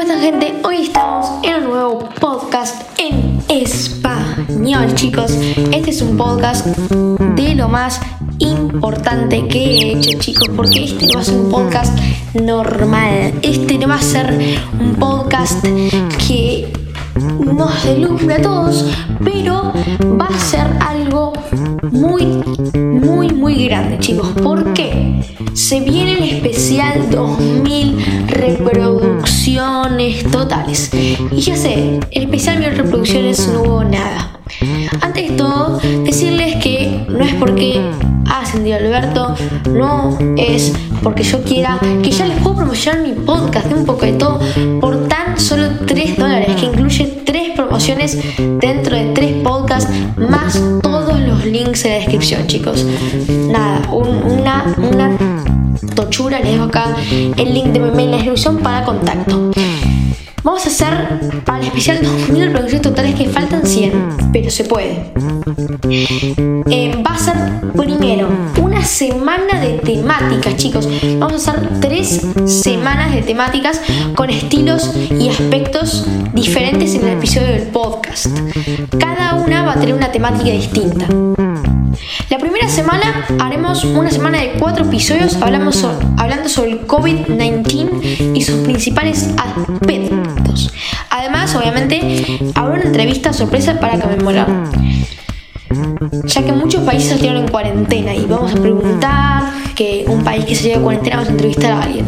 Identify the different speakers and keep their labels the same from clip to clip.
Speaker 1: están gente? Hoy estamos en un nuevo podcast en español chicos. Este es un podcast de lo más importante que he hecho chicos porque este no va a ser un podcast normal. Este no va a ser un podcast que nos delumbra a todos, pero va a ser algo muy, muy, muy grande chicos. ¿Por qué? Se viene el especial 2000 reproducciones totales. Y ya sé, el especial 1000 reproducciones no hubo nada. Antes de todo, decirles que no es porque ascendido Alberto, no es porque yo quiera que ya les puedo promocionar mi podcast de un poco de todo por tan solo 3 dólares, que incluye 3 promociones dentro de 3 podcasts más todos los links en la descripción, chicos. Nada, una, una tochura, les dejo acá el link de mi en la descripción para contacto. Vamos a hacer para el especial 2000 reproducciones totales que faltan 100, pero se puede. Eh, va a ser primero una semana de temáticas, chicos. Vamos a hacer tres semanas de temáticas con estilos y aspectos diferentes en el episodio del podcast. Cada una va a tener una temática distinta. La primera semana haremos una semana de cuatro episodios hablando sobre el COVID-19 y sus principales aspectos. Además, obviamente, habrá una entrevista sorpresa para conmemorar ya que muchos países salieron en cuarentena y vamos a preguntar que un país que se lleve cuarentena vamos a entrevistar a alguien.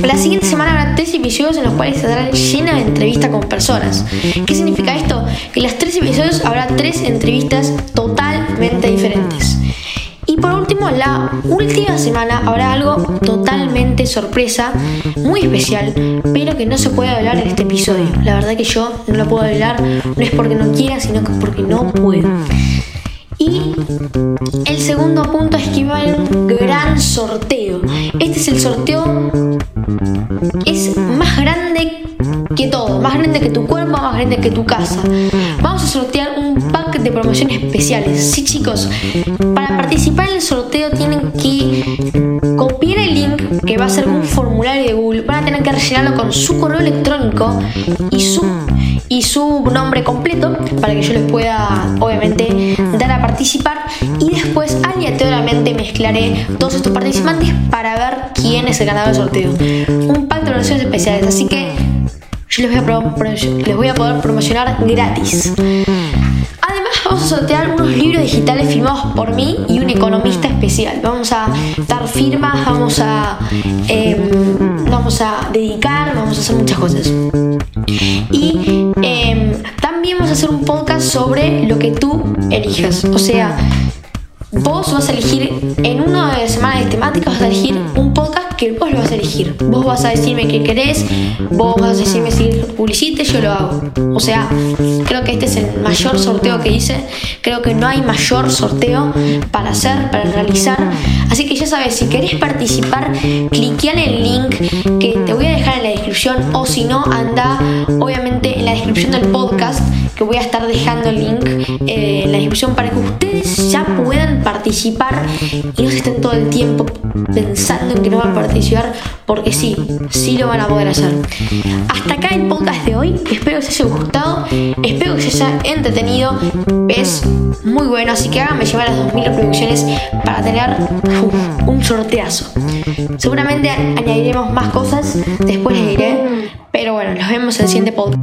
Speaker 1: La siguiente semana habrá tres episodios en los cuales se dará llena de entrevistas con personas. ¿Qué significa esto? Que en los tres episodios habrá tres entrevistas totalmente diferentes. Y por último, la última semana habrá algo totalmente sorpresa, muy especial, pero que no se puede hablar en este episodio. La verdad que yo no lo puedo hablar, no es porque no quiera, sino que porque no puedo. Que va un gran sorteo. Este es el sorteo, es más grande que todo, más grande que tu cuerpo, más grande que tu casa. Vamos a sortear un pack de promociones especiales. Sí, chicos, para participar en el sorteo tienen que copiar el link que va a ser un formulario de Google. Van a tener que rellenarlo con su correo electrónico y su y su nombre completo para que yo les pueda obviamente dar a participar y después mezclaré todos estos participantes para ver quién es el ganador del sorteo. Un pack de promociones especiales, así que yo les voy a, les voy a poder promocionar gratis. Además vamos a sortear unos libros digitales firmados por mí y un economista especial. Vamos a dar firmas, vamos a, em, vamos a dedicar, vamos a hacer muchas cosas. Y em, también vamos a hacer un podcast sobre lo que tú elijas. O sea, vos vas a elegir en una semanas de temáticas, vas a elegir un podcast que vos lo vas a elegir. Vos vas a decirme qué querés, vos vas a decirme si publicite, yo lo hago. O sea, creo que este es el mayor sorteo que hice. Creo que no hay mayor sorteo para hacer, para realizar. Así que ya sabes, si querés participar, cliquea en el link que te voy a dejar en la descripción. O si no, anda obviamente en la descripción del podcast, que voy a estar dejando el link la descripción para que ustedes ya puedan participar y no estén todo el tiempo pensando en que no van a participar, porque sí, sí lo van a poder hacer. Hasta acá el podcast de hoy, espero que os haya gustado, espero que os haya entretenido, es muy bueno, así que háganme llevar las 2000 reproducciones para tener un sorteazo. Seguramente añadiremos más cosas, después les diré, pero bueno, nos vemos en el siguiente podcast.